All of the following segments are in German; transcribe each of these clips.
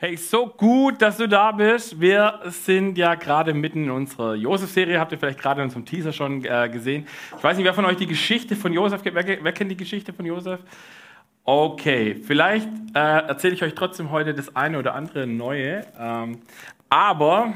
Hey, so gut, dass du da bist. Wir sind ja gerade mitten in unserer Josef-Serie. Habt ihr vielleicht gerade in unserem Teaser schon äh, gesehen. Ich weiß nicht, wer von euch die Geschichte von Josef kennt. Wer, wer kennt die Geschichte von Josef? Okay, vielleicht äh, erzähle ich euch trotzdem heute das eine oder andere Neue. Ähm, aber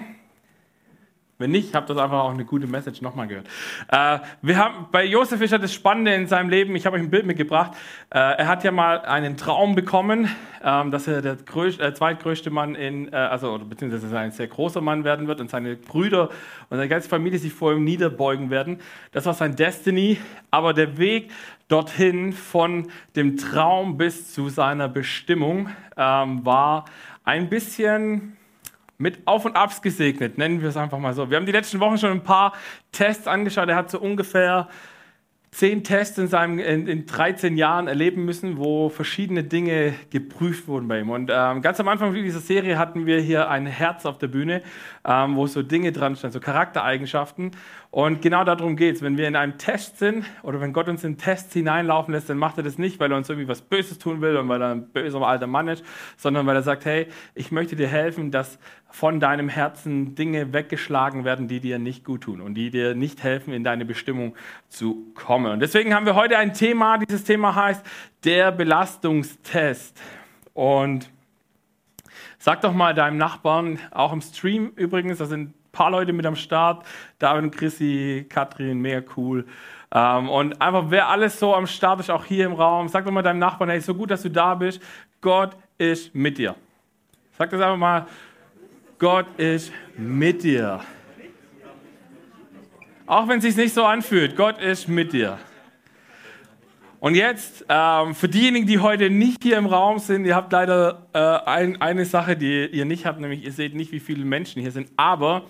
wenn nicht, habt ihr einfach auch eine gute Message nochmal gehört. Äh, wir haben, bei Josef ist das Spannende in seinem Leben, ich habe euch ein Bild mitgebracht. Äh, er hat ja mal einen Traum bekommen, ähm, dass er der größte, äh, zweitgrößte Mann in, äh, also beziehungsweise ein sehr großer Mann werden wird und seine Brüder und seine ganze Familie sich vor ihm niederbeugen werden. Das war sein Destiny, aber der Weg dorthin von dem Traum bis zu seiner Bestimmung ähm, war ein bisschen mit Auf und Abs gesegnet, nennen wir es einfach mal so. Wir haben die letzten Wochen schon ein paar Tests angeschaut. Er hat so ungefähr zehn Tests in, seinem, in, in 13 Jahren erleben müssen, wo verschiedene Dinge geprüft wurden bei ihm. Und ähm, ganz am Anfang dieser Serie hatten wir hier ein Herz auf der Bühne, ähm, wo so Dinge dran standen, so Charaktereigenschaften. Und genau darum geht es. Wenn wir in einem Test sind oder wenn Gott uns in Tests hineinlaufen lässt, dann macht er das nicht, weil er uns irgendwie was Böses tun will und weil er ein böser alter Mann ist, sondern weil er sagt, hey, ich möchte dir helfen, dass von deinem Herzen Dinge weggeschlagen werden, die dir nicht gut tun und die dir nicht helfen, in deine Bestimmung zu kommen. Und deswegen haben wir heute ein Thema. Dieses Thema heißt der Belastungstest. Und sag doch mal deinem Nachbarn, auch im Stream übrigens, da sind ein paar Leute mit am Start, David und Chrissy, Katrin, mega cool. Ähm, und einfach, wer alles so am Start ist, auch hier im Raum, sag doch mal deinem Nachbarn, hey, so gut, dass du da bist. Gott ist mit dir. Sag das einfach mal Gott ist mit dir. Auch wenn es sich nicht so anfühlt, Gott ist mit dir. Und jetzt, ähm, für diejenigen, die heute nicht hier im Raum sind, ihr habt leider äh, ein, eine Sache, die ihr nicht habt, nämlich ihr seht nicht, wie viele Menschen hier sind. Aber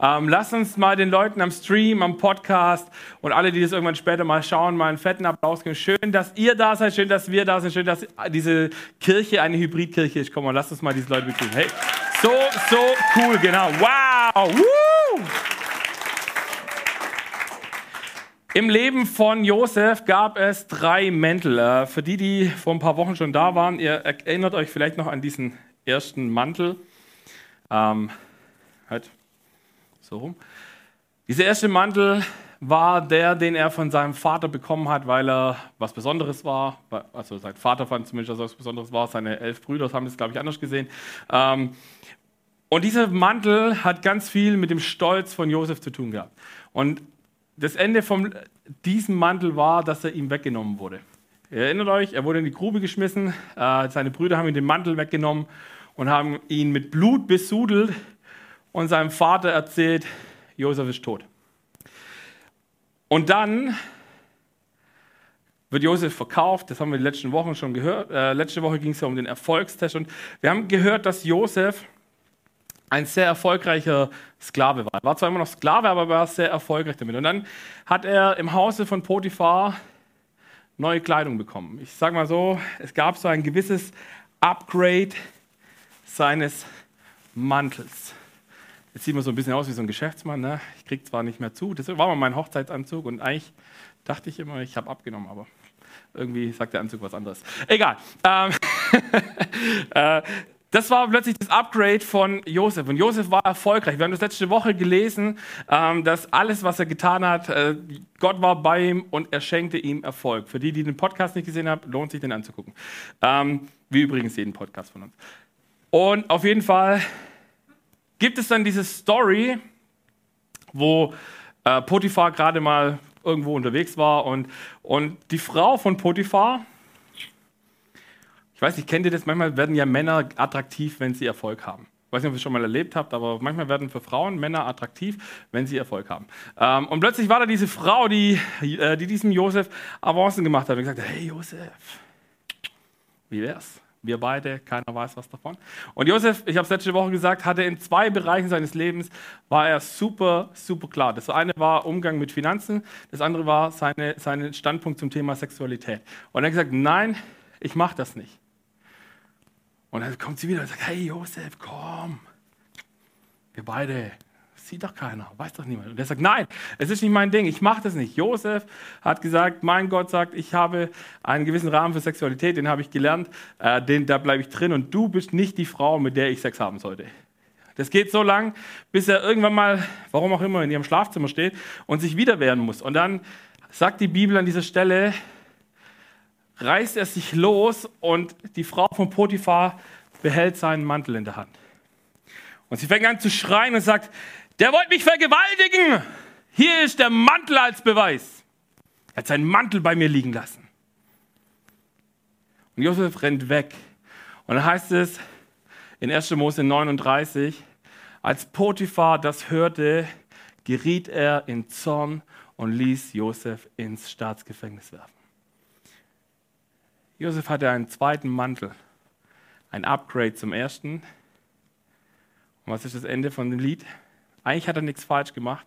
ähm, lasst uns mal den Leuten am Stream, am Podcast und alle, die das irgendwann später mal schauen, mal einen fetten Applaus geben. Schön, dass ihr da seid, schön, dass wir da sind, schön, dass diese Kirche eine Hybridkirche ist. Komm mal, lasst uns mal diese Leute begrüßen. Hey. So, so cool, genau. Wow! Woo! Im Leben von Josef gab es drei Mäntel. Äh, für die, die vor ein paar Wochen schon da waren, ihr erinnert euch vielleicht noch an diesen ersten Mantel. Ähm, halt so rum. Dieser erste Mantel war der, den er von seinem Vater bekommen hat, weil er was Besonderes war. Also sein Vater fand zumindest, dass er was Besonderes war. Seine elf Brüder haben das, glaube ich, anders gesehen. Ähm, und dieser Mantel hat ganz viel mit dem Stolz von Josef zu tun gehabt. Und das Ende von diesem Mantel war, dass er ihm weggenommen wurde. Ihr erinnert euch, er wurde in die Grube geschmissen, äh, seine Brüder haben ihm den Mantel weggenommen und haben ihn mit Blut besudelt und seinem Vater erzählt, Josef ist tot. Und dann wird Josef verkauft, das haben wir die letzten Wochen schon gehört. Äh, letzte Woche ging es ja um den Erfolgstest und wir haben gehört, dass Josef ein sehr erfolgreicher Sklave war. Er war zwar immer noch Sklave, aber er war sehr erfolgreich damit. Und dann hat er im Hause von Potiphar neue Kleidung bekommen. Ich sage mal so, es gab so ein gewisses Upgrade seines Mantels. Jetzt sieht man so ein bisschen aus wie so ein Geschäftsmann. Ne? Ich kriege zwar nicht mehr zu, das war mal mein Hochzeitsanzug und eigentlich dachte ich immer, ich habe abgenommen, aber irgendwie sagt der Anzug was anderes. Egal. Ähm, äh, das war plötzlich das Upgrade von Josef. Und Josef war erfolgreich. Wir haben das letzte Woche gelesen, ähm, dass alles, was er getan hat, äh, Gott war bei ihm und er schenkte ihm Erfolg. Für die, die den Podcast nicht gesehen haben, lohnt sich den anzugucken. Ähm, wie übrigens jeden Podcast von uns. Und auf jeden Fall gibt es dann diese Story, wo äh, Potiphar gerade mal irgendwo unterwegs war und, und die Frau von Potiphar, ich weiß nicht, kennt ihr das? Manchmal werden ja Männer attraktiv, wenn sie Erfolg haben. Ich weiß nicht, ob ihr es schon mal erlebt habt, aber manchmal werden für Frauen Männer attraktiv, wenn sie Erfolg haben. Ähm, und plötzlich war da diese Frau, die, äh, die diesem Josef Avancen gemacht hat und gesagt hat, hey Josef, wie wär's? Wir beide, keiner weiß was davon. Und Josef, ich habe es letzte Woche gesagt, hatte in zwei Bereichen seines Lebens, war er super, super klar. Das eine war Umgang mit Finanzen, das andere war seine, sein Standpunkt zum Thema Sexualität. Und er hat gesagt, nein, ich mache das nicht. Und dann kommt sie wieder und sagt, hey Josef, komm. Wir beide Sieht doch keiner, weiß doch niemand. Und er sagt, nein, es ist nicht mein Ding, ich mache das nicht. Josef hat gesagt, mein Gott sagt, ich habe einen gewissen Rahmen für Sexualität, den habe ich gelernt, äh, den, da bleibe ich drin und du bist nicht die Frau, mit der ich Sex haben sollte. Das geht so lang, bis er irgendwann mal, warum auch immer, in ihrem Schlafzimmer steht und sich wieder wehren muss. Und dann sagt die Bibel an dieser Stelle, reißt er sich los und die Frau von Potiphar behält seinen Mantel in der Hand. Und sie fängt an zu schreien und sagt, der wollte mich vergewaltigen. Hier ist der Mantel als Beweis. Er hat seinen Mantel bei mir liegen lassen. Und Josef rennt weg. Und dann heißt es in 1. Mose 39, als Potiphar das hörte, geriet er in Zorn und ließ Josef ins Staatsgefängnis werfen. Josef hatte einen zweiten Mantel, ein Upgrade zum ersten. Und was ist das Ende von dem Lied? Eigentlich hat er nichts falsch gemacht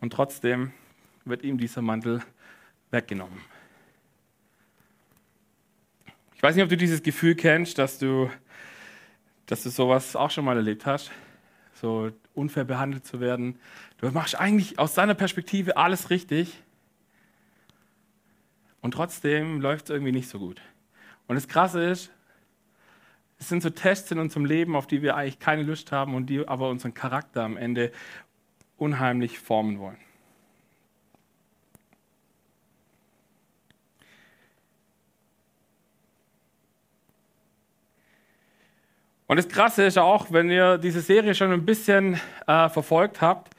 und trotzdem wird ihm dieser Mantel weggenommen. Ich weiß nicht, ob du dieses Gefühl kennst, dass du, dass du sowas auch schon mal erlebt hast, so unfair behandelt zu werden. Du machst eigentlich aus seiner Perspektive alles richtig und trotzdem läuft es irgendwie nicht so gut. Und das Krasse ist, es sind so Tests in unserem Leben, auf die wir eigentlich keine Lust haben und die aber unseren Charakter am Ende unheimlich formen wollen. Und das Krasse ist auch, wenn ihr diese Serie schon ein bisschen äh, verfolgt habt,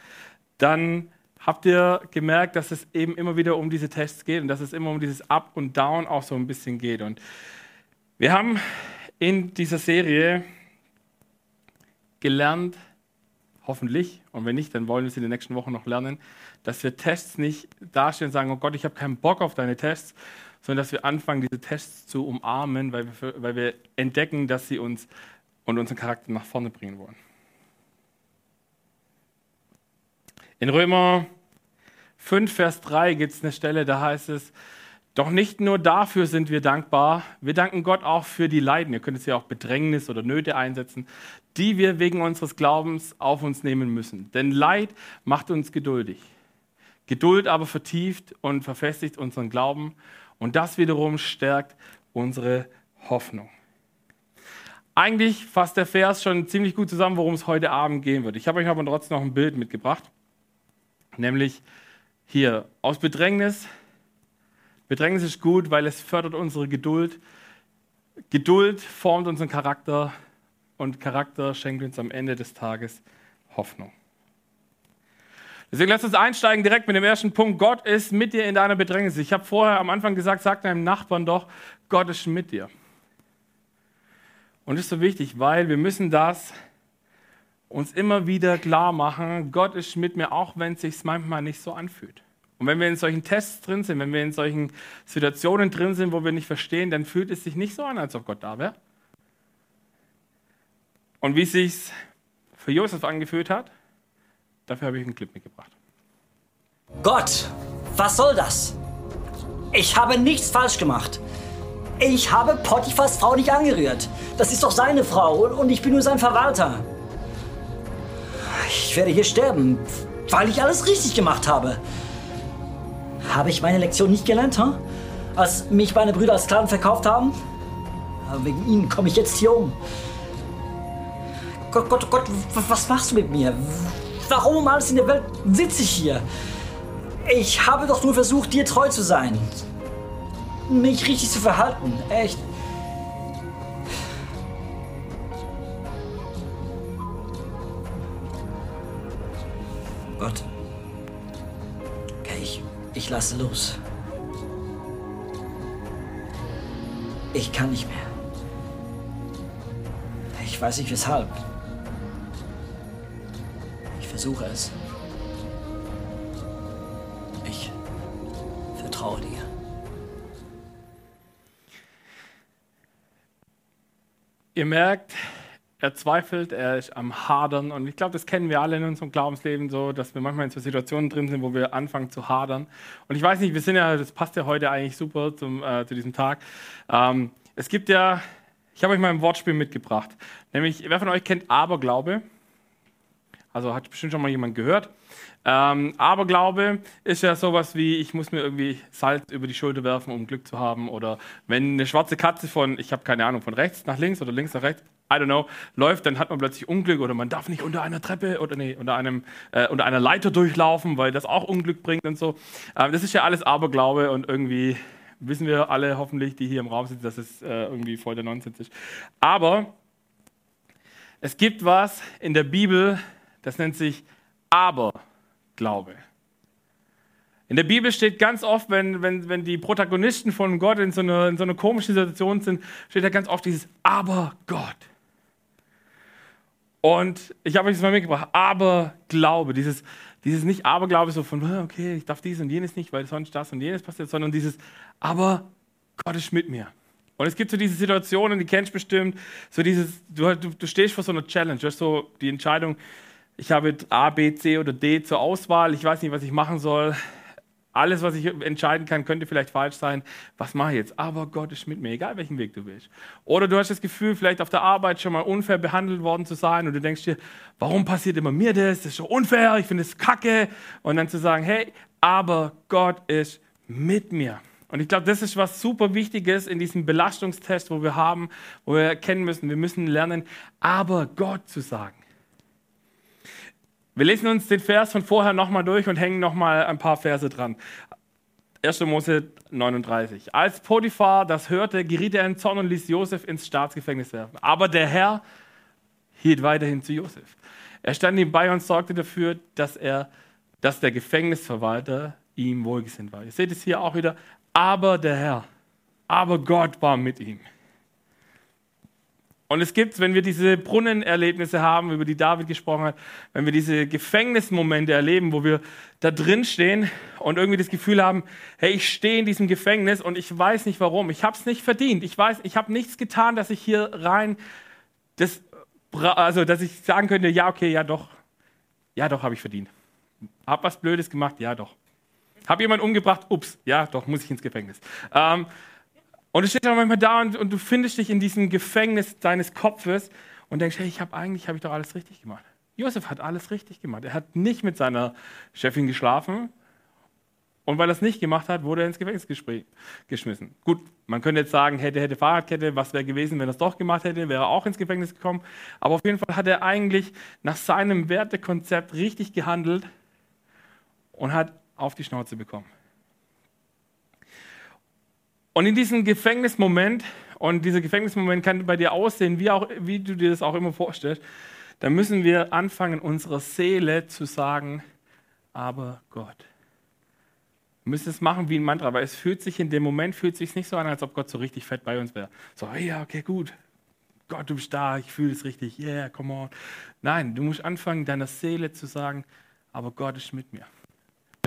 dann habt ihr gemerkt, dass es eben immer wieder um diese Tests geht und dass es immer um dieses Up und Down auch so ein bisschen geht. Und wir haben in dieser Serie gelernt, hoffentlich, und wenn nicht, dann wollen wir es in den nächsten Wochen noch lernen, dass wir Tests nicht dastehen und sagen, oh Gott, ich habe keinen Bock auf deine Tests, sondern dass wir anfangen, diese Tests zu umarmen, weil wir, weil wir entdecken, dass sie uns und unseren Charakter nach vorne bringen wollen. In Römer 5, Vers 3 gibt es eine Stelle, da heißt es, doch nicht nur dafür sind wir dankbar, wir danken Gott auch für die Leiden, ihr könnt es ja auch Bedrängnis oder Nöte einsetzen, die wir wegen unseres Glaubens auf uns nehmen müssen. Denn Leid macht uns geduldig. Geduld aber vertieft und verfestigt unseren Glauben und das wiederum stärkt unsere Hoffnung. Eigentlich fasst der Vers schon ziemlich gut zusammen, worum es heute Abend gehen wird. Ich habe euch aber trotzdem noch ein Bild mitgebracht, nämlich hier aus Bedrängnis Bedrängnis ist gut, weil es fördert unsere Geduld. Geduld formt unseren Charakter und Charakter schenkt uns am Ende des Tages Hoffnung. Deswegen lass uns einsteigen direkt mit dem ersten Punkt. Gott ist mit dir in deiner Bedrängnis. Ich habe vorher am Anfang gesagt, sag deinem Nachbarn doch, Gott ist mit dir. Und das ist so wichtig, weil wir müssen das uns immer wieder klar machen. Gott ist mit mir, auch wenn es sich manchmal nicht so anfühlt. Und wenn wir in solchen Tests drin sind, wenn wir in solchen Situationen drin sind, wo wir nicht verstehen, dann fühlt es sich nicht so an, als ob Gott da wäre. Und wie es sich für Josef angefühlt hat, dafür habe ich einen Clip mitgebracht. Gott, was soll das? Ich habe nichts falsch gemacht. Ich habe Potiphas Frau nicht angerührt. Das ist doch seine Frau und ich bin nur sein Verwalter. Ich werde hier sterben, weil ich alles richtig gemacht habe. Habe ich meine Lektion nicht gelernt, huh? als mich meine Brüder als Sklaven verkauft haben? Aber wegen ihnen komme ich jetzt hier um. Gott, Gott, Gott, was machst du mit mir? Warum um alles in der Welt sitze ich hier? Ich habe doch nur versucht, dir treu zu sein. Mich richtig zu verhalten. Echt. Ich lasse los. Ich kann nicht mehr. Ich weiß nicht weshalb. Ich versuche es. Ich vertraue dir. Ihr merkt, er zweifelt, er ist am Hadern. Und ich glaube, das kennen wir alle in unserem Glaubensleben so, dass wir manchmal in so Situationen drin sind, wo wir anfangen zu hadern. Und ich weiß nicht, wir sind ja, das passt ja heute eigentlich super zum, äh, zu diesem Tag. Ähm, es gibt ja, ich habe euch mal ein Wortspiel mitgebracht. Nämlich, wer von euch kennt Aberglaube? Also hat bestimmt schon mal jemand gehört. Ähm, Aberglaube ist ja sowas wie, ich muss mir irgendwie Salz über die Schulter werfen, um Glück zu haben. Oder wenn eine schwarze Katze von, ich habe keine Ahnung, von rechts nach links oder links nach rechts, I don't know, läuft, dann hat man plötzlich Unglück oder man darf nicht unter einer Treppe oder nee, unter, einem, äh, unter einer Leiter durchlaufen, weil das auch Unglück bringt und so. Ähm, das ist ja alles Aberglaube und irgendwie wissen wir alle hoffentlich, die hier im Raum sitzen, dass es äh, irgendwie voll der Nonsens ist. Aber es gibt was in der Bibel, das nennt sich Aberglaube. In der Bibel steht ganz oft, wenn, wenn, wenn die Protagonisten von Gott in so, einer, in so einer komischen Situation sind, steht da ganz oft dieses Aber Gott. Und ich habe euch das mal mitgebracht, Aberglaube, dieses, dieses nicht Aberglaube so von, ah, okay, ich darf dies und jenes nicht, weil sonst das und jenes passiert, sondern dieses, aber Gott ist mit mir. Und es gibt so diese Situationen, die kennst du bestimmt, so dieses, du, du, du stehst vor so einer Challenge, du hast so die Entscheidung, ich habe A, B, C oder D zur Auswahl, ich weiß nicht, was ich machen soll. Alles, was ich entscheiden kann, könnte vielleicht falsch sein. Was mache ich jetzt? Aber Gott ist mit mir, egal welchen Weg du willst. Oder du hast das Gefühl, vielleicht auf der Arbeit schon mal unfair behandelt worden zu sein und du denkst dir, warum passiert immer mir das? Das ist so unfair, ich finde es kacke. Und dann zu sagen, hey, aber Gott ist mit mir. Und ich glaube, das ist was super Wichtiges in diesem Belastungstest, wo wir haben, wo wir erkennen müssen, wir müssen lernen, aber Gott zu sagen. Wir lesen uns den Vers von vorher nochmal durch und hängen nochmal ein paar Verse dran. 1. Mose 39. Als Potiphar das hörte, geriet er in Zorn und ließ Josef ins Staatsgefängnis werfen. Aber der Herr hielt weiterhin zu Josef. Er stand ihm bei und sorgte dafür, dass, er, dass der Gefängnisverwalter ihm wohlgesinnt war. Ihr seht es hier auch wieder. Aber der Herr, aber Gott war mit ihm. Und es gibt, wenn wir diese Brunnenerlebnisse haben, über die David gesprochen hat, wenn wir diese Gefängnismomente erleben, wo wir da drin stehen und irgendwie das Gefühl haben, hey, ich stehe in diesem Gefängnis und ich weiß nicht warum, ich habe es nicht verdient, ich weiß, ich habe nichts getan, dass ich hier rein, das, also dass ich sagen könnte, ja, okay, ja doch, ja doch, habe ich verdient. Hab was Blödes gemacht, ja doch. Hab jemanden umgebracht, ups, ja doch, muss ich ins Gefängnis. Ähm, und du stehst auch manchmal da und, und, du findest dich in diesem Gefängnis deines Kopfes und denkst, hey, ich habe eigentlich habe ich doch alles richtig gemacht. Josef hat alles richtig gemacht. Er hat nicht mit seiner Chefin geschlafen. Und weil er es nicht gemacht hat, wurde er ins Gefängnis geschmissen. Gut, man könnte jetzt sagen, hätte, hätte Fahrradkette, was wäre gewesen, wenn er es doch gemacht hätte, wäre er auch ins Gefängnis gekommen. Aber auf jeden Fall hat er eigentlich nach seinem Wertekonzept richtig gehandelt und hat auf die Schnauze bekommen. Und in diesem Gefängnismoment, und dieser Gefängnismoment kann bei dir aussehen, wie, auch, wie du dir das auch immer vorstellst, da müssen wir anfangen, unserer Seele zu sagen, aber Gott. Wir müssen es machen wie ein Mantra, weil es fühlt sich in dem Moment fühlt sich nicht so an, als ob Gott so richtig fett bei uns wäre. So, ja, okay, gut. Gott, du bist da, ich fühle es richtig, yeah, come on. Nein, du musst anfangen, deiner Seele zu sagen, aber Gott ist mit mir.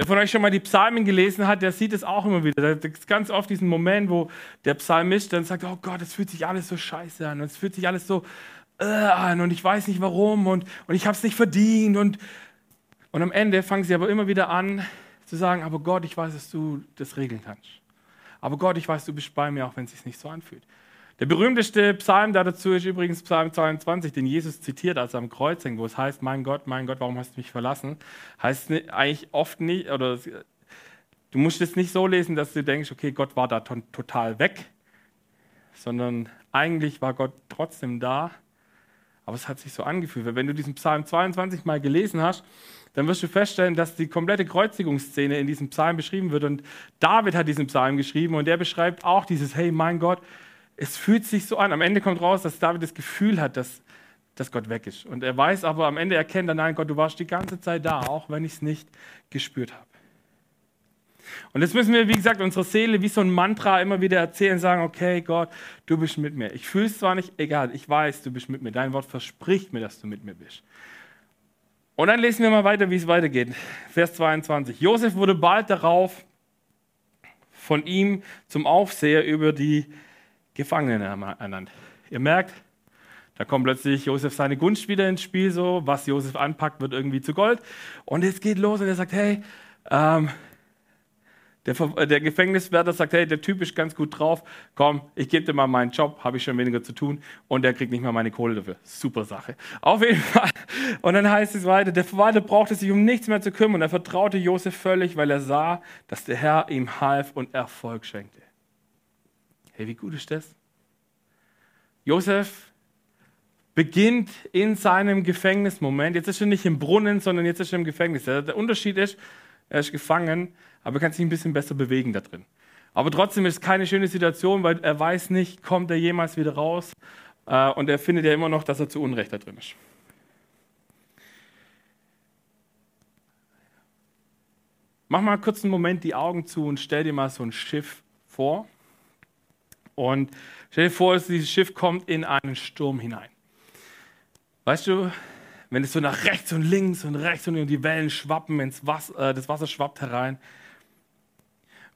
Wer von euch schon mal die Psalmen gelesen hat, der sieht es auch immer wieder. Da ist ganz oft diesen Moment, wo der Psalmist dann sagt, oh Gott, es fühlt sich alles so scheiße an und es fühlt sich alles so äh, an und ich weiß nicht warum und, und ich habe es nicht verdient. Und, und am Ende fangen sie aber immer wieder an zu sagen, aber Gott, ich weiß, dass du das regeln kannst. Aber Gott, ich weiß, du bist bei mir, auch wenn es sich nicht so anfühlt. Der berühmteste Psalm da dazu ist übrigens Psalm 22, den Jesus zitiert, als er am Kreuz hängt, wo es heißt, mein Gott, mein Gott, warum hast du mich verlassen? Heißt eigentlich oft nicht, oder du musst es nicht so lesen, dass du denkst, okay, Gott war da total weg, sondern eigentlich war Gott trotzdem da, aber es hat sich so angefühlt. Weil wenn du diesen Psalm 22 mal gelesen hast, dann wirst du feststellen, dass die komplette Kreuzigungsszene in diesem Psalm beschrieben wird. Und David hat diesen Psalm geschrieben und der beschreibt auch dieses, hey, mein Gott, es fühlt sich so an. Am Ende kommt raus, dass David das Gefühl hat, dass, dass Gott weg ist. Und er weiß aber, am Ende erkennt er, nein, Gott, du warst die ganze Zeit da, auch wenn ich es nicht gespürt habe. Und jetzt müssen wir, wie gesagt, unsere Seele wie so ein Mantra immer wieder erzählen, sagen, okay, Gott, du bist mit mir. Ich fühle es zwar nicht, egal, ich weiß, du bist mit mir. Dein Wort verspricht mir, dass du mit mir bist. Und dann lesen wir mal weiter, wie es weitergeht. Vers 22. Josef wurde bald darauf von ihm zum Aufseher über die Gefangenen ernannt. Ihr merkt, da kommt plötzlich Josef seine Gunst wieder ins Spiel, so was Josef anpackt, wird irgendwie zu Gold. Und jetzt geht los und er sagt, hey, ähm, Der, äh, der, Gefängniswärter sagt, hey, der Typ ist ganz gut drauf, komm, ich gebe dir mal meinen Job, habe ich schon weniger zu tun und der kriegt nicht mal meine Kohle dafür. Super Sache. Auf jeden Fall. Und dann heißt es weiter, der Verwalter brauchte sich um nichts mehr zu kümmern. Er vertraute Josef völlig, weil er sah, dass der Herr ihm half und Erfolg schenkte. Hey, wie gut ist das? Josef beginnt in seinem Gefängnismoment. Jetzt ist er nicht im Brunnen, sondern jetzt ist er im Gefängnis. Der Unterschied ist, er ist gefangen, aber er kann sich ein bisschen besser bewegen da drin. Aber trotzdem ist es keine schöne Situation, weil er weiß nicht, kommt er jemals wieder raus. Äh, und er findet ja immer noch, dass er zu Unrecht da drin ist. Mach mal kurz einen Moment die Augen zu und stell dir mal so ein Schiff vor. Und stell dir vor, dieses Schiff kommt in einen Sturm hinein. Weißt du, wenn es so nach rechts und links und rechts und die Wellen schwappen, ins Wasser, äh, das Wasser schwappt herein.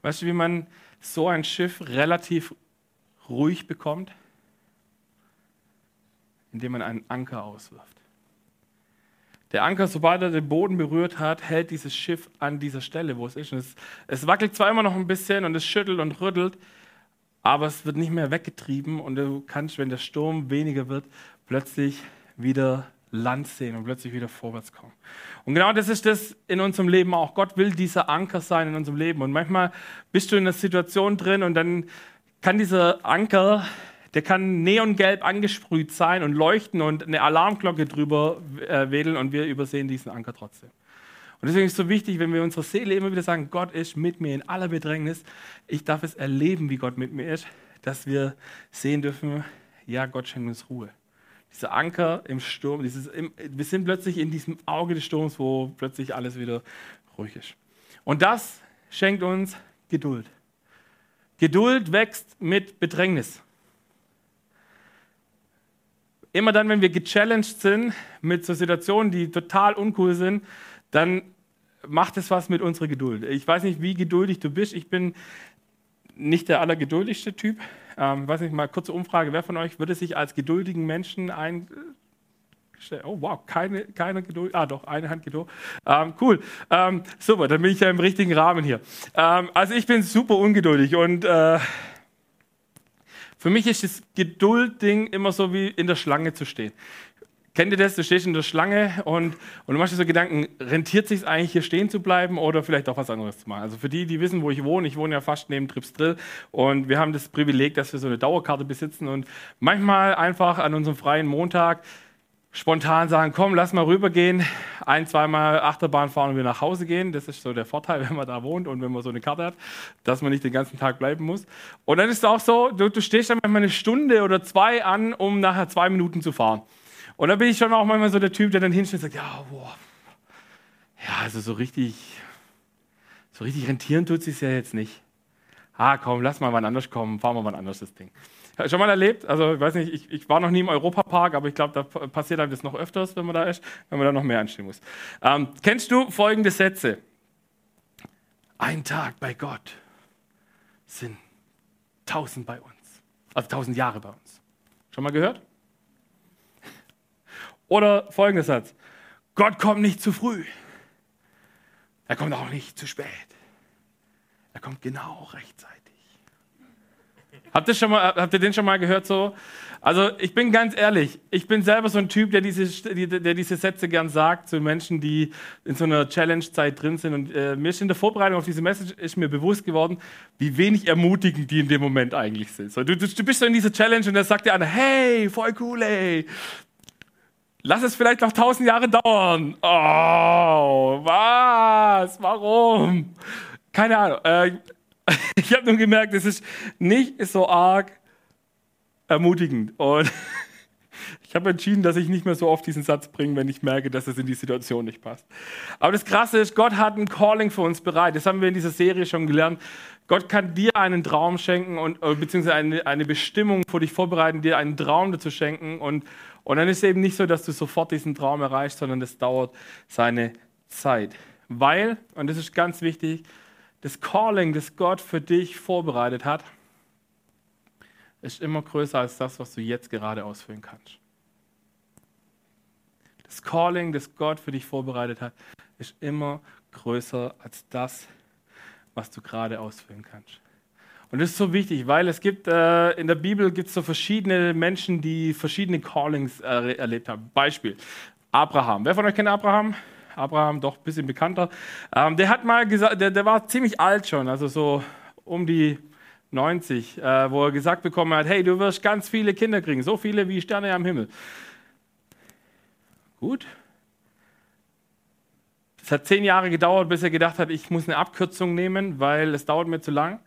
Weißt du, wie man so ein Schiff relativ ruhig bekommt? Indem man einen Anker auswirft. Der Anker, sobald er den Boden berührt hat, hält dieses Schiff an dieser Stelle, wo es ist. Es, es, wackelt zwar immer noch ein bisschen und es schüttelt und rüttelt, aber es wird nicht mehr weggetrieben und du kannst, wenn der Sturm weniger wird, plötzlich wieder Land sehen und plötzlich wieder vorwärts kommen. Und genau das ist das in unserem Leben auch. Gott will dieser Anker sein in unserem Leben. Und manchmal bist du in einer Situation drin und dann kann dieser Anker, der kann neongelb angesprüht sein und leuchten und eine Alarmglocke drüber äh, wedeln und wir übersehen diesen Anker trotzdem. Und deswegen ist es so wichtig, wenn wir unserer Seele immer wieder sagen, Gott ist mit mir in aller Bedrängnis, ich darf es erleben, wie Gott mit mir ist, dass wir sehen dürfen, ja, Gott schenkt uns Ruhe dieser Anker im Sturm, dieses, wir sind plötzlich in diesem Auge des Sturms, wo plötzlich alles wieder ruhig ist. Und das schenkt uns Geduld. Geduld wächst mit Bedrängnis. Immer dann, wenn wir gechallenged sind mit so Situationen, die total uncool sind, dann macht es was mit unserer Geduld. Ich weiß nicht, wie geduldig du bist. Ich bin nicht der allergeduldigste Typ. Ähm, weiß nicht, mal kurze Umfrage. Wer von euch würde sich als geduldigen Menschen einstellen? Oh, wow, keine, keine Geduld. Ah, doch, eine Hand Geduld. Ähm, cool. Ähm, super, dann bin ich ja im richtigen Rahmen hier. Ähm, also, ich bin super ungeduldig und äh, für mich ist das Geduldding immer so wie in der Schlange zu stehen. Kennt ihr das? Du stehst in der Schlange und, und du machst dir so Gedanken, rentiert sich eigentlich hier stehen zu bleiben oder vielleicht auch was anderes zu machen? Also für die, die wissen, wo ich wohne, ich wohne ja fast neben Tripsdrill und wir haben das Privileg, dass wir so eine Dauerkarte besitzen und manchmal einfach an unserem freien Montag spontan sagen, komm, lass mal rübergehen, ein, zweimal Achterbahn fahren und wir nach Hause gehen. Das ist so der Vorteil, wenn man da wohnt und wenn man so eine Karte hat, dass man nicht den ganzen Tag bleiben muss. Und dann ist es auch so, du, du stehst dann manchmal eine Stunde oder zwei an, um nachher zwei Minuten zu fahren. Und da bin ich schon auch manchmal so der Typ, der dann hinsteht und sagt, ja, boah, ja, also so richtig, so richtig rentieren tut es ja jetzt nicht. Ah, komm, lass mal wann anders kommen, fahren wir wann anders das Ding. Schon mal erlebt? Also, ich weiß nicht, ich, ich war noch nie im Europapark, aber ich glaube, da passiert einem das noch öfters, wenn man da ist, wenn man da noch mehr anstehen muss. Ähm, kennst du folgende Sätze? Ein Tag bei Gott sind tausend bei uns, also tausend Jahre bei uns. Schon mal gehört? Oder folgender Satz. Gott kommt nicht zu früh. Er kommt auch nicht zu spät. Er kommt genau rechtzeitig. Habt ihr, schon mal, habt ihr den schon mal gehört so? Also ich bin ganz ehrlich, ich bin selber so ein Typ, der diese, der diese Sätze gern sagt zu Menschen, die in so einer Challenge-Zeit drin sind. Und äh, mir ist in der Vorbereitung auf diese Message ist mir bewusst geworden, wie wenig ermutigend die in dem Moment eigentlich sind. So, du, du, bist so in dieser Challenge und da sagt dir einer, hey, voll cool, ey, Lass es vielleicht noch tausend Jahre dauern. Oh, was? Warum? Keine Ahnung. Äh, ich habe nur gemerkt, es ist nicht so arg ermutigend. Und ich habe entschieden, dass ich nicht mehr so oft diesen Satz bringe, wenn ich merke, dass es in die Situation nicht passt. Aber das Krasse ist, Gott hat ein Calling für uns bereit. Das haben wir in dieser Serie schon gelernt. Gott kann dir einen Traum schenken und äh, beziehungsweise eine, eine Bestimmung für dich vorbereiten, dir einen Traum dazu schenken und und dann ist es eben nicht so, dass du sofort diesen Traum erreichst, sondern das dauert seine Zeit. Weil, und das ist ganz wichtig, das Calling, das Gott für dich vorbereitet hat, ist immer größer als das, was du jetzt gerade ausführen kannst. Das Calling, das Gott für dich vorbereitet hat, ist immer größer als das, was du gerade ausfüllen kannst. Und das ist so wichtig, weil es gibt äh, in der Bibel gibt es so verschiedene Menschen, die verschiedene Callings äh, erlebt haben. Beispiel Abraham. Wer von euch kennt Abraham? Abraham, doch ein bisschen bekannter. Ähm, der hat mal gesagt, der, der, war ziemlich alt schon, also so um die 90, äh, wo er gesagt bekommen hat: Hey, du wirst ganz viele Kinder kriegen, so viele wie Sterne am Himmel. Gut. Es hat zehn Jahre gedauert, bis er gedacht hat, ich muss eine Abkürzung nehmen, weil es dauert mir zu lang.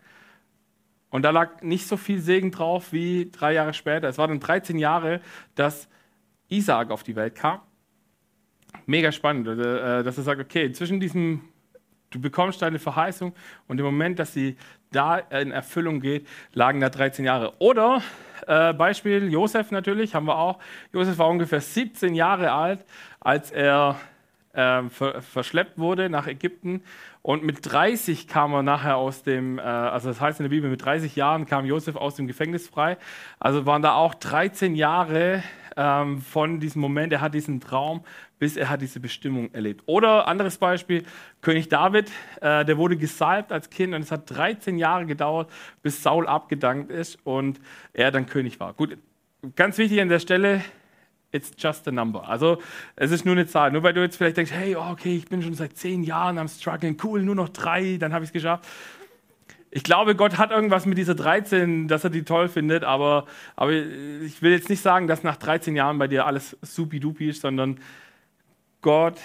Und da lag nicht so viel Segen drauf wie drei Jahre später. Es waren dann 13 Jahre, dass Isaac auf die Welt kam. Mega spannend, äh, dass er sagt, okay, zwischen diesem, du bekommst deine Verheißung und dem Moment, dass sie da in Erfüllung geht, lagen da 13 Jahre. Oder äh, Beispiel Josef natürlich, haben wir auch. Josef war ungefähr 17 Jahre alt, als er äh, ver verschleppt wurde nach Ägypten. Und mit 30 kam er nachher aus dem, äh, also das heißt in der Bibel, mit 30 Jahren kam Josef aus dem Gefängnis frei. Also waren da auch 13 Jahre ähm, von diesem Moment, er hat diesen Traum, bis er hat diese Bestimmung erlebt. Oder anderes Beispiel, König David, äh, der wurde gesalbt als Kind und es hat 13 Jahre gedauert, bis Saul abgedankt ist und er dann König war. Gut, ganz wichtig an der Stelle, it's just a number. Also es ist nur eine Zahl. Nur weil du jetzt vielleicht denkst, hey, okay, ich bin schon seit 10 Jahren am struggling, cool, nur noch drei, dann habe ich es geschafft. Ich glaube, Gott hat irgendwas mit dieser 13, dass er die toll findet, aber, aber ich will jetzt nicht sagen, dass nach 13 Jahren bei dir alles supi-dupi ist, sondern Gott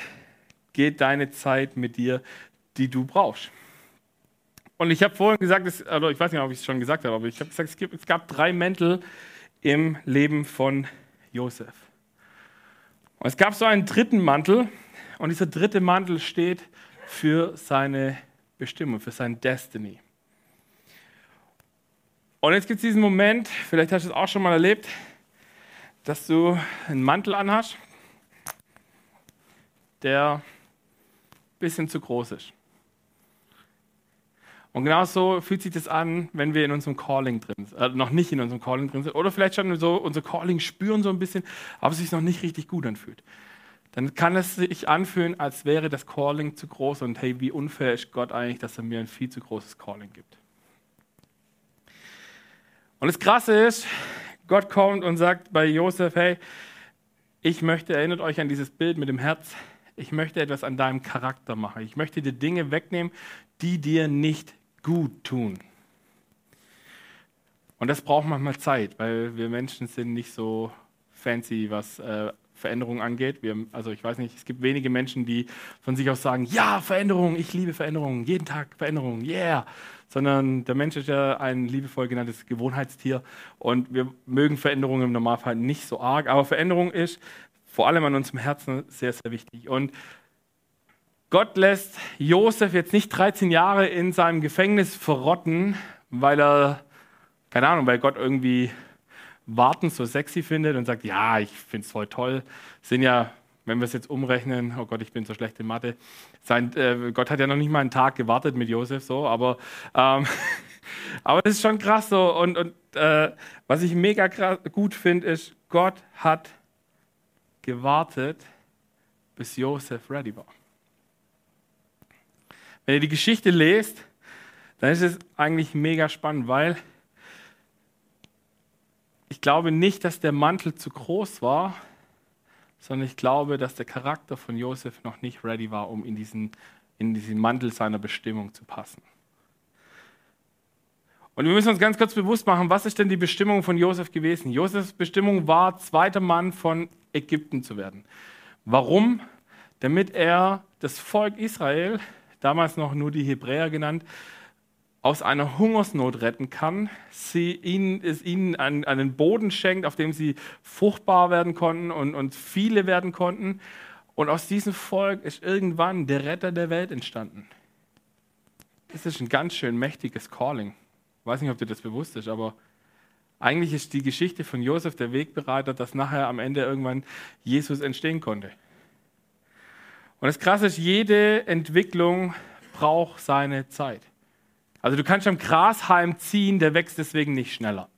geht deine Zeit mit dir, die du brauchst. Und ich habe vorhin gesagt, dass, also ich weiß nicht, ob ich es schon gesagt habe, aber ich habe gesagt, es, gibt, es gab drei Mäntel im Leben von Josef. Und es gab so einen dritten Mantel und dieser dritte Mantel steht für seine Bestimmung, für sein Destiny. Und jetzt gibt es diesen Moment, vielleicht hast du es auch schon mal erlebt, dass du einen Mantel anhast, der ein bisschen zu groß ist. Und genau so fühlt sich das an, wenn wir in unserem Calling drin sind, äh, noch nicht in unserem Calling drin sind, oder vielleicht schon so unser Calling spüren so ein bisschen, aber es sich noch nicht richtig gut anfühlt. Dann kann es sich anfühlen, als wäre das Calling zu groß und hey, wie unfair ist Gott eigentlich, dass er mir ein viel zu großes Calling gibt. Und das Krasse ist, Gott kommt und sagt bei Josef, hey, ich möchte, erinnert euch an dieses Bild mit dem Herz, ich möchte etwas an deinem Charakter machen. Ich möchte dir Dinge wegnehmen, die dir nicht gut tun. Und das braucht manchmal Zeit, weil wir Menschen sind nicht so fancy, was äh, Veränderung angeht. Wir, also ich weiß nicht, es gibt wenige Menschen, die von sich aus sagen, ja, Veränderung, ich liebe Veränderung, jeden Tag Veränderung, yeah sondern der Mensch ist ja ein liebevoll genanntes Gewohnheitstier und wir mögen Veränderungen im Normalfall nicht so arg, aber Veränderung ist vor allem an unserem Herzen sehr, sehr wichtig. Und Gott lässt Josef jetzt nicht 13 Jahre in seinem Gefängnis verrotten, weil er, keine Ahnung, weil Gott irgendwie Warten so sexy findet und sagt, ja, ich finde es voll toll. sind ja wenn wir es jetzt umrechnen, oh Gott, ich bin so schlecht in Mathe. Sein, äh, Gott hat ja noch nicht mal einen Tag gewartet mit Josef, so, aber, ähm, aber das ist schon krass so. Und, und äh, was ich mega krass, gut finde, ist, Gott hat gewartet, bis Josef ready war. Wenn ihr die Geschichte lest, dann ist es eigentlich mega spannend, weil ich glaube nicht, dass der Mantel zu groß war, sondern ich glaube, dass der Charakter von Josef noch nicht ready war, um in diesen, in diesen Mantel seiner Bestimmung zu passen. Und wir müssen uns ganz kurz bewusst machen, was ist denn die Bestimmung von Josef gewesen? Josefs Bestimmung war, zweiter Mann von Ägypten zu werden. Warum? Damit er das Volk Israel, damals noch nur die Hebräer genannt, aus einer Hungersnot retten kann, sie ihnen, es ihnen einen, einen Boden schenkt, auf dem sie fruchtbar werden konnten und, und viele werden konnten. Und aus diesem Volk ist irgendwann der Retter der Welt entstanden. Das ist ein ganz schön mächtiges Calling. Ich weiß nicht, ob dir das bewusst ist, aber eigentlich ist die Geschichte von Josef der Wegbereiter, dass nachher am Ende irgendwann Jesus entstehen konnte. Und das Krasse ist, jede Entwicklung braucht seine Zeit. Also du kannst am Grashalm ziehen, der wächst deswegen nicht schneller.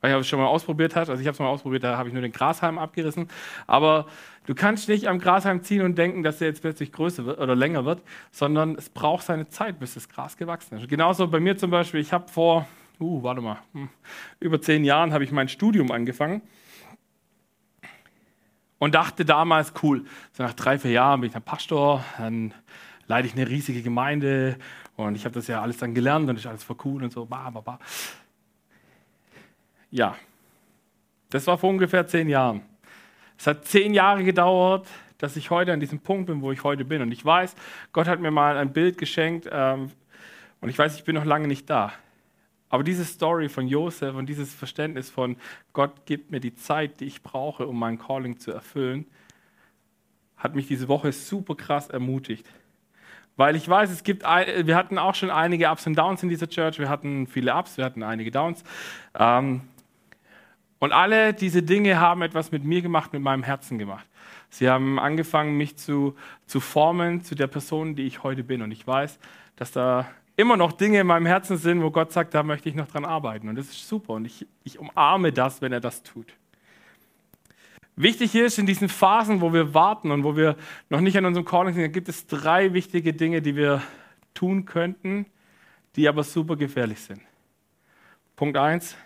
Weil ich es schon mal ausprobiert hast. Also ich habe es mal ausprobiert, da habe ich nur den Grashalm abgerissen. Aber du kannst nicht am Grashalm ziehen und denken, dass der jetzt plötzlich größer wird oder länger wird, sondern es braucht seine Zeit, bis das Gras gewachsen ist. Genauso bei mir zum Beispiel, ich habe vor, uh, warte mal, hm, über zehn Jahren habe ich mein Studium angefangen und dachte damals, cool, so nach drei, vier Jahren bin ich dann Pastor, dann leite ich eine riesige Gemeinde und ich habe das ja alles dann gelernt und ist alles voll cool und so, bah, bah, bah. Ja, das war vor ungefähr zehn Jahren. Es hat zehn Jahre gedauert, dass ich heute an diesem Punkt bin, wo ich heute bin. Und ich weiß, Gott hat mir mal ein Bild geschenkt ähm, und ich weiß, ich bin noch lange nicht da. Aber diese Story von Josef und dieses Verständnis von Gott gibt mir die Zeit, die ich brauche, um mein Calling zu erfüllen, hat mich diese Woche super krass ermutigt. Weil ich weiß, es gibt, wir hatten auch schon einige Ups und Downs in dieser Church. Wir hatten viele Ups, wir hatten einige Downs. Ähm, und alle diese Dinge haben etwas mit mir gemacht, mit meinem Herzen gemacht. Sie haben angefangen, mich zu, zu formen zu der Person, die ich heute bin. Und ich weiß, dass da immer noch Dinge in meinem Herzen sind, wo Gott sagt, da möchte ich noch dran arbeiten. Und das ist super. Und ich, ich umarme das, wenn er das tut. Wichtig ist, in diesen Phasen, wo wir warten und wo wir noch nicht an unserem Calling sind, gibt es drei wichtige Dinge, die wir tun könnten, die aber super gefährlich sind. Punkt eins: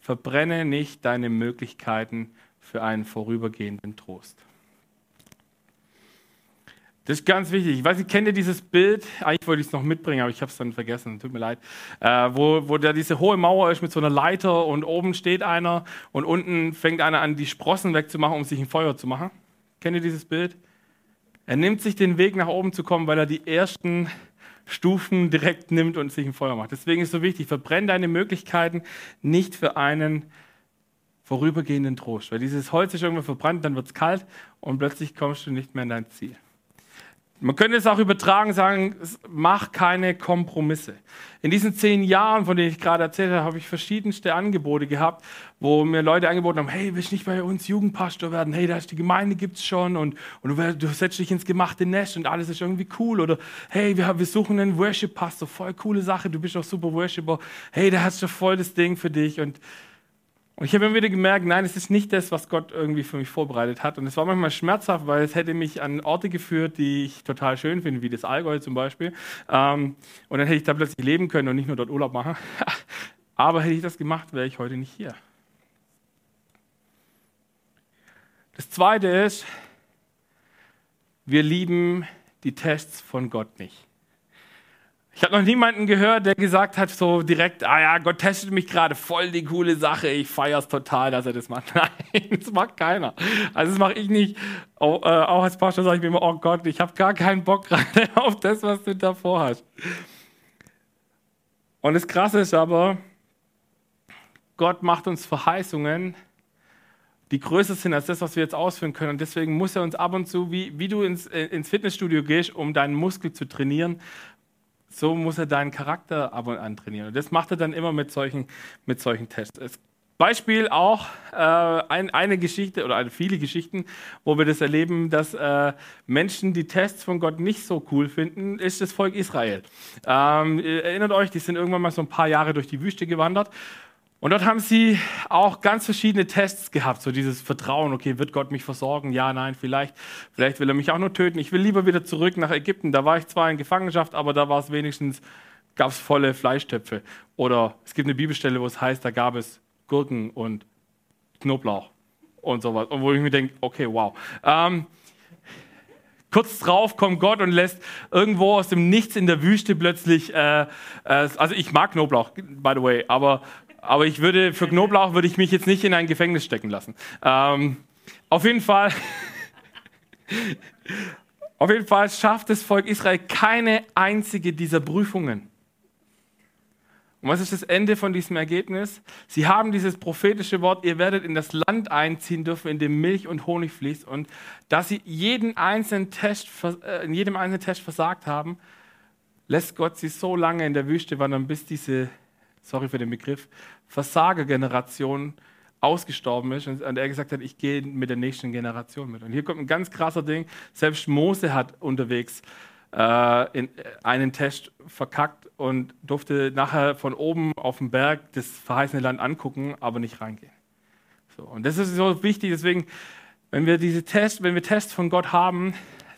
Verbrenne nicht deine Möglichkeiten für einen vorübergehenden Trost. Das ist ganz wichtig. Ich weiß nicht, kennt ihr dieses Bild? Eigentlich wollte ich es noch mitbringen, aber ich habe es dann vergessen. Tut mir leid. Äh, wo, wo da diese hohe Mauer ist mit so einer Leiter und oben steht einer und unten fängt einer an, die Sprossen wegzumachen, um sich ein Feuer zu machen. Kennt ihr dieses Bild? Er nimmt sich den Weg nach oben zu kommen, weil er die ersten Stufen direkt nimmt und sich ein Feuer macht. Deswegen ist es so wichtig, verbrenn deine Möglichkeiten nicht für einen vorübergehenden Trost. Weil dieses Holz ist irgendwann verbrannt, dann wird es kalt und plötzlich kommst du nicht mehr in dein Ziel. Man könnte es auch übertragen sagen, mach keine Kompromisse. In diesen zehn Jahren, von denen ich gerade erzählt habe, habe ich verschiedenste Angebote gehabt, wo mir Leute angeboten haben, hey, willst du nicht bei uns Jugendpastor werden? Hey, da ist die Gemeinde gibt's schon und, und du, du setzt dich ins gemachte Nest und alles ist irgendwie cool. Oder hey, wir, wir suchen einen Worship-Pastor, voll coole Sache, du bist doch super Worshipper. Hey, da hast du voll das Ding für dich. Und und ich habe immer wieder gemerkt, nein, es ist nicht das, was Gott irgendwie für mich vorbereitet hat. Und es war manchmal schmerzhaft, weil es hätte mich an Orte geführt, die ich total schön finde, wie das Allgäu zum Beispiel. Ähm, und dann hätte ich da plötzlich leben können und nicht nur dort Urlaub machen. Aber hätte ich das gemacht, wäre ich heute nicht hier. Das Zweite ist, wir lieben die Tests von Gott nicht. Ich habe noch niemanden gehört, der gesagt hat so direkt, ah ja, Gott testet mich gerade voll die coole Sache, ich feiere es total, dass er das macht. Nein, das macht keiner. Also das mache ich nicht. Auch, äh, auch als Pastor sage ich mir immer, oh Gott, ich habe gar keinen Bock gerade auf das, was du davor hast. Und das Krasse ist aber, Gott macht uns Verheißungen, die größer sind als das, was wir jetzt ausführen können. Und deswegen muss er uns ab und zu, wie, wie du ins, äh, ins Fitnessstudio gehst, um deinen Muskel zu trainieren, so muss er deinen Charakter ab und an trainieren. Und das macht er dann immer mit solchen, mit solchen Tests. Es Beispiel auch äh, ein, eine Geschichte oder eine, viele Geschichten, wo wir das erleben, dass äh, Menschen die Tests von Gott nicht so cool finden, ist das Volk Israel. Ähm, erinnert euch, die sind irgendwann mal so ein paar Jahre durch die Wüste gewandert und dort haben sie auch ganz verschiedene Tests gehabt, so dieses Vertrauen, okay, wird Gott mich versorgen? Ja, nein, vielleicht. Vielleicht will er mich auch nur töten. Ich will lieber wieder zurück nach Ägypten. Da war ich zwar in Gefangenschaft, aber da war es wenigstens, gab es volle Fleischtöpfe. Oder es gibt eine Bibelstelle, wo es heißt, da gab es Gurken und Knoblauch und sowas. Und wo ich mir denke, okay, wow. Ähm, Kurz drauf kommt Gott und lässt irgendwo aus dem Nichts in der Wüste plötzlich, äh, äh, also ich mag Knoblauch, by the way, aber aber ich würde, für Knoblauch würde ich mich jetzt nicht in ein Gefängnis stecken lassen. Ähm, auf jeden Fall, auf jeden Fall schafft das Volk Israel keine einzige dieser Prüfungen. Und was ist das Ende von diesem Ergebnis? Sie haben dieses prophetische Wort, ihr werdet in das Land einziehen dürfen, in dem Milch und Honig fließt. Und dass sie jeden einzelnen Test, äh, in jedem einzelnen Test versagt haben, lässt Gott sie so lange in der Wüste wandern, bis diese sorry für den Begriff, Versagergeneration ausgestorben ist und er gesagt hat, ich gehe mit der nächsten Generation mit. Und hier kommt ein ganz krasser Ding, selbst Mose hat unterwegs äh, in einen Test verkackt und durfte nachher von oben auf dem Berg das verheißene Land angucken, aber nicht reingehen. So, und das ist so wichtig, deswegen, wenn wir diese Tests, wenn wir Tests von Gott haben,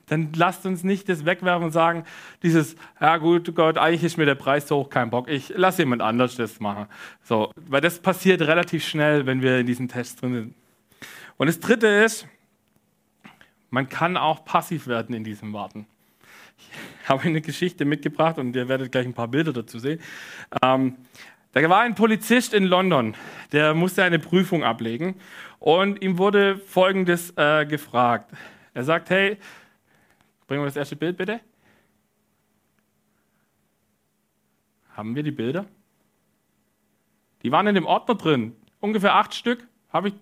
dann lasst uns nicht das wegwerfen und sagen, dieses, ja gut, Gott, eigentlich ist mir der Preis so hoch, kein Bock, ich lasse jemand anders das machen. So, weil das passiert relativ schnell, wenn wir in diesen Tests drin sind. Und das Dritte ist, man kann auch passiv werden in diesem Warten. Ich habe eine Geschichte mitgebracht und ihr werdet gleich ein paar Bilder dazu sehen. Ähm, da war ein Polizist in London, der musste eine Prüfung ablegen und ihm wurde Folgendes äh, gefragt. Er sagt, hey, bringen wir das erste Bild bitte. Haben wir die Bilder? Die waren in dem Ordner drin, ungefähr acht Stück. Habe ich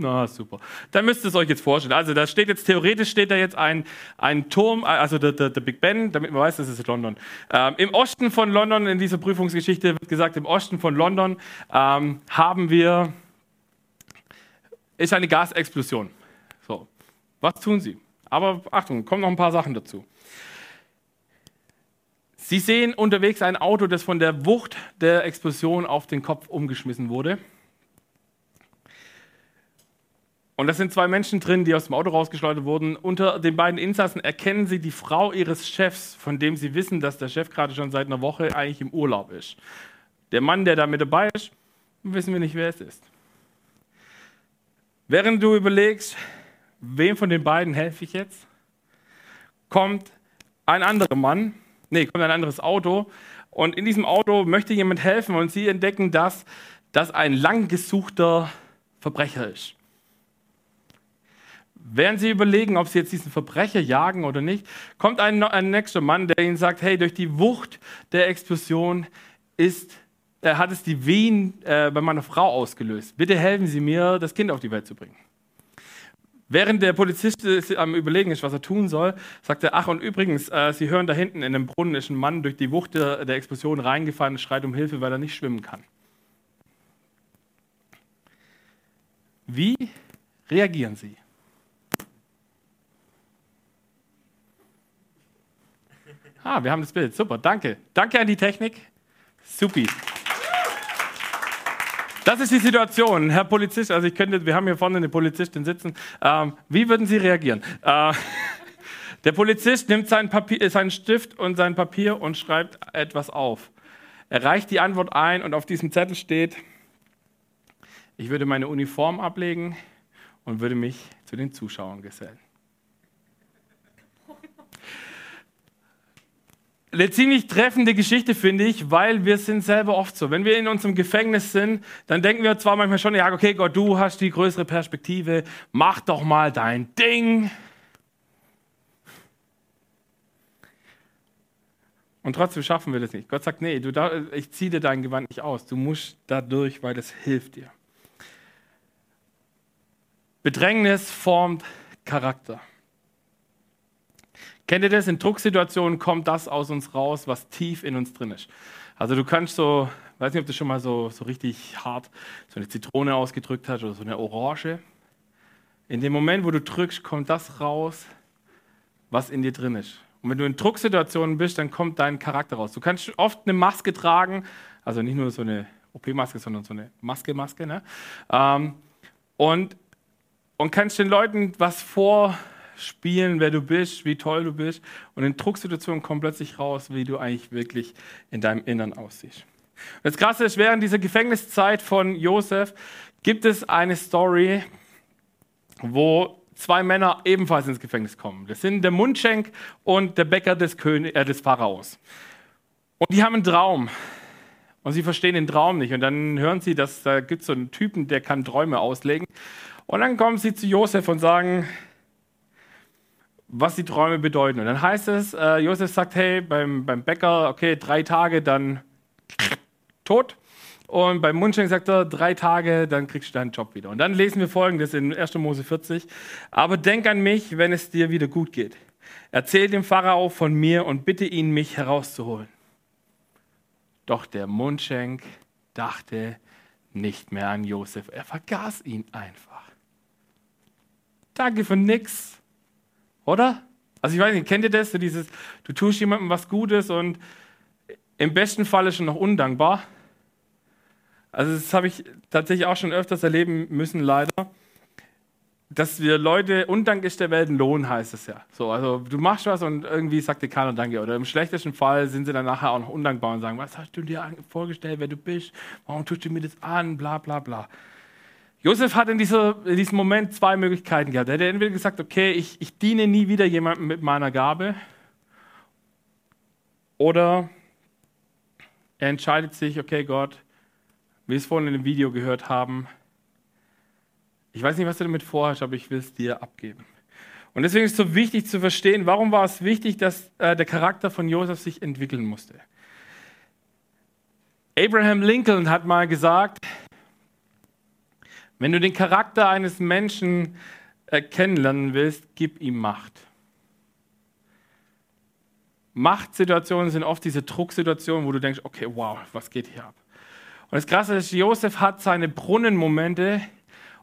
na, super. Dann müsst ihr es euch jetzt vorstellen. Also, da steht jetzt, theoretisch steht da jetzt ein, ein Turm, also der, der, der Big Ben, damit man weiß, das ist London. Ähm, Im Osten von London, in dieser Prüfungsgeschichte wird gesagt, im Osten von London ähm, haben wir, ist eine Gasexplosion. So. Was tun sie? Aber Achtung, kommen noch ein paar Sachen dazu. Sie sehen unterwegs ein Auto, das von der Wucht der Explosion auf den Kopf umgeschmissen wurde. Und da sind zwei Menschen drin, die aus dem Auto rausgeschleudert wurden. Unter den beiden Insassen erkennen sie die Frau ihres Chefs, von dem sie wissen, dass der Chef gerade schon seit einer Woche eigentlich im Urlaub ist. Der Mann, der da mit dabei ist, wissen wir nicht, wer es ist. Während du überlegst, wem von den beiden helfe ich jetzt, kommt ein anderer Mann, nee, kommt ein anderes Auto und in diesem Auto möchte jemand helfen und sie entdecken, dass das ein lang gesuchter Verbrecher ist. Während sie überlegen, ob sie jetzt diesen Verbrecher jagen oder nicht, kommt ein, ein nächster Mann, der ihnen sagt, hey, durch die Wucht der Explosion ist, äh, hat es die Wehen äh, bei meiner Frau ausgelöst. Bitte helfen Sie mir, das Kind auf die Welt zu bringen. Während der Polizist am Überlegen ist, was er tun soll, sagt er, ach und übrigens, äh, Sie hören da hinten in dem Brunnen ist ein Mann durch die Wucht der, der Explosion reingefallen und schreit um Hilfe, weil er nicht schwimmen kann. Wie reagieren Sie? Ah, wir haben das Bild. Super, danke. Danke an die Technik. Supi. Das ist die Situation, Herr Polizist. Also ich könnte, wir haben hier vorne eine Polizistin sitzen. Ähm, wie würden Sie reagieren? Äh, der Polizist nimmt seinen, Papier, seinen Stift und sein Papier und schreibt etwas auf. Er reicht die Antwort ein und auf diesem Zettel steht: Ich würde meine Uniform ablegen und würde mich zu den Zuschauern gesellen. Eine ziemlich treffende Geschichte, finde ich, weil wir sind selber oft so. Wenn wir in unserem Gefängnis sind, dann denken wir zwar manchmal schon, ja, okay, Gott, du hast die größere Perspektive, mach doch mal dein Ding. Und trotzdem schaffen wir das nicht. Gott sagt, nee, du, ich ziehe dir dein Gewand nicht aus. Du musst da durch, weil das hilft dir. Bedrängnis formt Charakter. Kennt ihr das? In Drucksituationen kommt das aus uns raus, was tief in uns drin ist. Also du kannst so, weiß nicht, ob du schon mal so, so richtig hart so eine Zitrone ausgedrückt hast oder so eine Orange. In dem Moment, wo du drückst, kommt das raus, was in dir drin ist. Und wenn du in Drucksituationen bist, dann kommt dein Charakter raus. Du kannst oft eine Maske tragen, also nicht nur so eine OP-Maske, sondern so eine Maske-Maske. Ne? Ähm, und, und kannst den Leuten was vor spielen, wer du bist, wie toll du bist. Und in Drucksituationen kommt plötzlich raus, wie du eigentlich wirklich in deinem Innern aussiehst. Und das Krasse ist, während dieser Gefängniszeit von Josef gibt es eine Story, wo zwei Männer ebenfalls ins Gefängnis kommen. Das sind der Mundschenk und der Bäcker des, König, äh, des Pharaos. Und die haben einen Traum. Und sie verstehen den Traum nicht. Und dann hören sie, dass da gibt es so einen Typen, der kann Träume auslegen. Und dann kommen sie zu Josef und sagen, was die Träume bedeuten. Und dann heißt es, äh, Josef sagt, hey, beim, beim Bäcker, okay, drei Tage, dann tot. Und beim Mundschenk sagt er, drei Tage, dann kriegst du deinen Job wieder. Und dann lesen wir folgendes in 1. Mose 40. Aber denk an mich, wenn es dir wieder gut geht. Erzähl dem Pharao von mir und bitte ihn, mich herauszuholen. Doch der Mundschenk dachte nicht mehr an Josef. Er vergaß ihn einfach. Danke für nix. Oder? Also ich weiß nicht, kennt ihr das? So dieses, du tust jemandem was Gutes und im besten Fall ist schon noch undankbar. Also das habe ich tatsächlich auch schon öfters erleben müssen, leider. Dass wir Leute, Undank ist der Welt ein Lohn, heißt es ja. So, also du machst was und irgendwie sagt dir keiner Danke. Oder im schlechtesten Fall sind sie dann nachher auch noch undankbar und sagen, was hast du dir vorgestellt, wer du bist? Warum tust du mir das an? Bla bla bla. Josef hat in, dieser, in diesem Moment zwei Möglichkeiten gehabt. Er hätte entweder gesagt, okay, ich, ich diene nie wieder jemandem mit meiner Gabe. Oder er entscheidet sich, okay, Gott, wie wir es vorhin in dem Video gehört haben, ich weiß nicht, was du damit vorhast, aber ich will es dir abgeben. Und deswegen ist es so wichtig zu verstehen, warum war es wichtig, dass äh, der Charakter von Josef sich entwickeln musste. Abraham Lincoln hat mal gesagt, wenn du den Charakter eines Menschen äh, kennenlernen willst, gib ihm Macht. Machtsituationen sind oft diese Drucksituationen, wo du denkst, okay, wow, was geht hier ab? Und das Krasse ist, Josef hat seine Brunnenmomente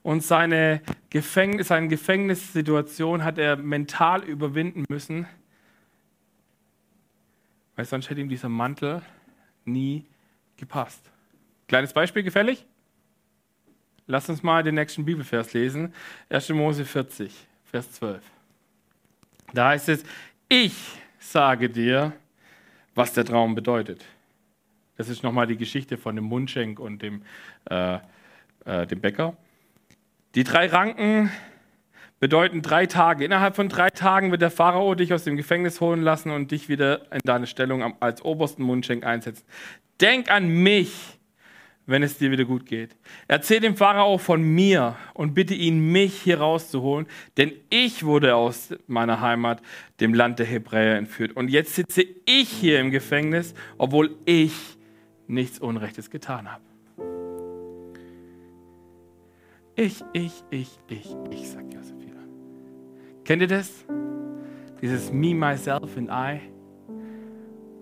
und seine, Gefängnis, seine Gefängnissituation hat er mental überwinden müssen, weil sonst hätte ihm dieser Mantel nie gepasst. Kleines Beispiel, gefällig? Lass uns mal den nächsten Bibelvers lesen. 1. Mose 40, Vers 12. Da heißt es, ich sage dir, was der Traum bedeutet. Das ist nochmal die Geschichte von dem Mundschenk und dem, äh, äh, dem Bäcker. Die drei Ranken bedeuten drei Tage. Innerhalb von drei Tagen wird der Pharao dich aus dem Gefängnis holen lassen und dich wieder in deine Stellung als obersten Mundschenk einsetzen. Denk an mich, wenn es dir wieder gut geht. Erzähl dem Pharao von mir und bitte ihn, mich hier rauszuholen, denn ich wurde aus meiner Heimat, dem Land der Hebräer, entführt. Und jetzt sitze ich hier im Gefängnis, obwohl ich nichts Unrechtes getan habe. Ich, ich, ich, ich, ich, sagt Josef wieder. Kennt ihr das? Dieses Me, Myself and I.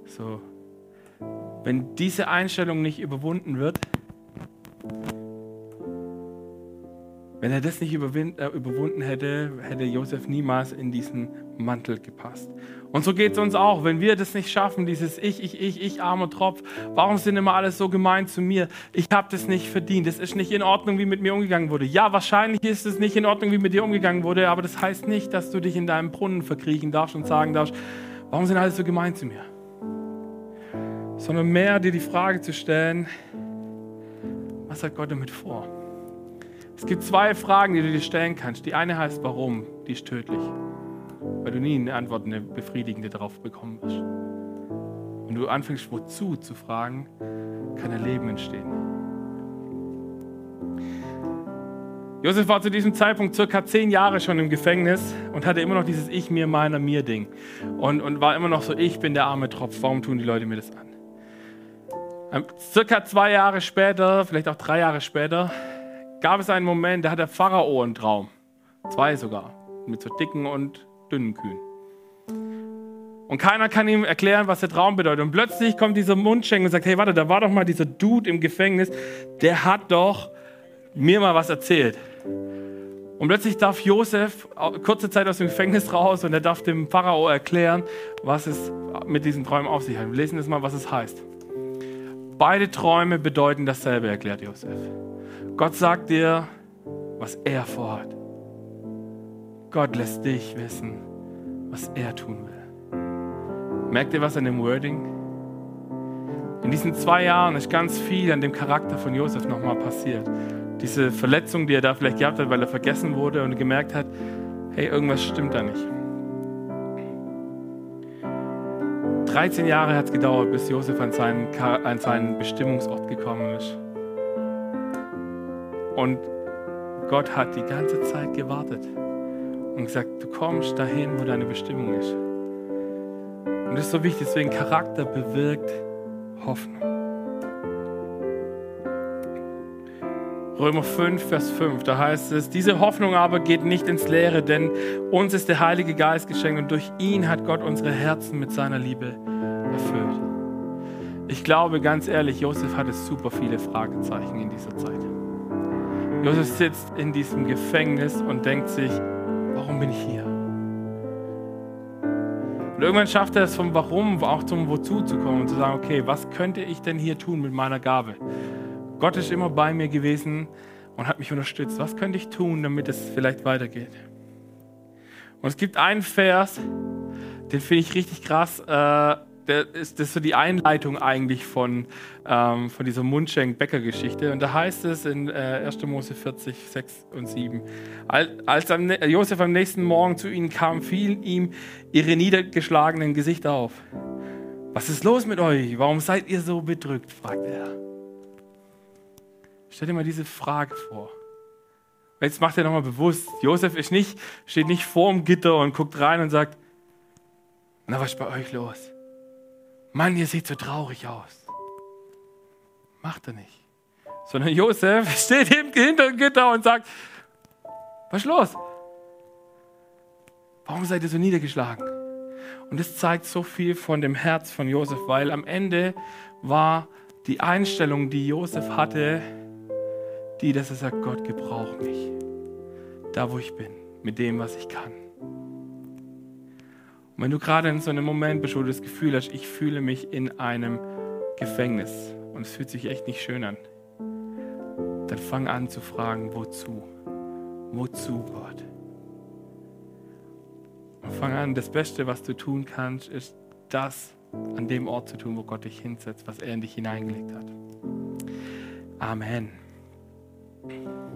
So, wenn diese Einstellung nicht überwunden wird, wenn er das nicht äh, überwunden hätte, hätte Josef niemals in diesen Mantel gepasst. Und so geht es uns auch, wenn wir das nicht schaffen, dieses Ich, ich, ich, ich, armer Tropf, warum sind immer alles so gemein zu mir? Ich habe das nicht verdient, es ist nicht in Ordnung, wie mit mir umgegangen wurde. Ja, wahrscheinlich ist es nicht in Ordnung, wie mit dir umgegangen wurde, aber das heißt nicht, dass du dich in deinem Brunnen verkriechen darfst und sagen darfst, warum sind alles so gemein zu mir? Sondern mehr dir die Frage zu stellen, was hat Gott damit vor? Es gibt zwei Fragen, die du dir stellen kannst. Die eine heißt, warum? Die ist tödlich, weil du nie eine Antwort, eine befriedigende darauf bekommen wirst. Wenn du anfängst, wozu zu fragen, kann ein Leben entstehen. Josef war zu diesem Zeitpunkt circa zehn Jahre schon im Gefängnis und hatte immer noch dieses Ich, mir, meiner, mir Ding. Und, und war immer noch so, ich bin der arme Tropf, warum tun die Leute mir das an? Ähm, circa zwei Jahre später, vielleicht auch drei Jahre später, gab es einen Moment, da hat der Pharao einen Traum. Zwei sogar. Mit so dicken und dünnen Kühen. Und keiner kann ihm erklären, was der Traum bedeutet. Und plötzlich kommt dieser Mundschenk und sagt, hey, warte, da war doch mal dieser Dude im Gefängnis, der hat doch mir mal was erzählt. Und plötzlich darf Josef kurze Zeit aus dem Gefängnis raus und er darf dem Pharao erklären, was es mit diesen Träumen auf sich hat. Wir lesen jetzt mal, was es heißt. Beide Träume bedeuten dasselbe, erklärt Josef. Gott sagt dir, was er vorhat. Gott lässt dich wissen, was er tun will. Merkt ihr was an dem Wording? In diesen zwei Jahren ist ganz viel an dem Charakter von Josef nochmal passiert. Diese Verletzung, die er da vielleicht gehabt hat, weil er vergessen wurde und gemerkt hat, hey, irgendwas stimmt da nicht. 13 Jahre hat es gedauert, bis Josef an seinen, an seinen Bestimmungsort gekommen ist. Und Gott hat die ganze Zeit gewartet und gesagt, du kommst dahin, wo deine Bestimmung ist. Und das ist so wichtig, deswegen Charakter bewirkt Hoffnung. Römer 5, Vers 5, da heißt es, diese Hoffnung aber geht nicht ins Leere, denn uns ist der Heilige Geist geschenkt und durch ihn hat Gott unsere Herzen mit seiner Liebe erfüllt. Ich glaube ganz ehrlich, Josef hatte super viele Fragezeichen in dieser Zeit. Josef sitzt in diesem Gefängnis und denkt sich, warum bin ich hier? irgendwann schafft er es vom Warum auch zum Wozu zu kommen und zu sagen, okay, was könnte ich denn hier tun mit meiner Gabe? Gott ist immer bei mir gewesen und hat mich unterstützt. Was könnte ich tun, damit es vielleicht weitergeht? Und es gibt einen Vers, den finde ich richtig krass. Äh, das ist so die Einleitung eigentlich von, ähm, von dieser Mundschenk-Bäcker-Geschichte. Und da heißt es in äh, 1. Mose 40, 6 und 7, als am, Josef am nächsten Morgen zu ihnen kam, fielen ihm ihre niedergeschlagenen Gesichter auf. Was ist los mit euch? Warum seid ihr so bedrückt? fragte er. Stell dir mal diese Frage vor. Jetzt macht er nochmal bewusst, Josef ist nicht, steht nicht vorm Gitter und guckt rein und sagt, na, was ist bei euch los? Mann, ihr seht so traurig aus. Macht er nicht. Sondern Josef steht hinter dem Gitter und sagt, was ist los? Warum seid ihr so niedergeschlagen? Und das zeigt so viel von dem Herz von Josef, weil am Ende war die Einstellung, die Josef hatte, die, dass er sagt, Gott gebraucht mich. Da, wo ich bin, mit dem, was ich kann. Und wenn du gerade in so einem Moment bist, wo du das Gefühl hast, ich fühle mich in einem Gefängnis und es fühlt sich echt nicht schön an, dann fang an zu fragen, wozu? Wozu, Gott? Und fang an, das Beste, was du tun kannst, ist das an dem Ort zu tun, wo Gott dich hinsetzt, was er in dich hineingelegt hat. Amen.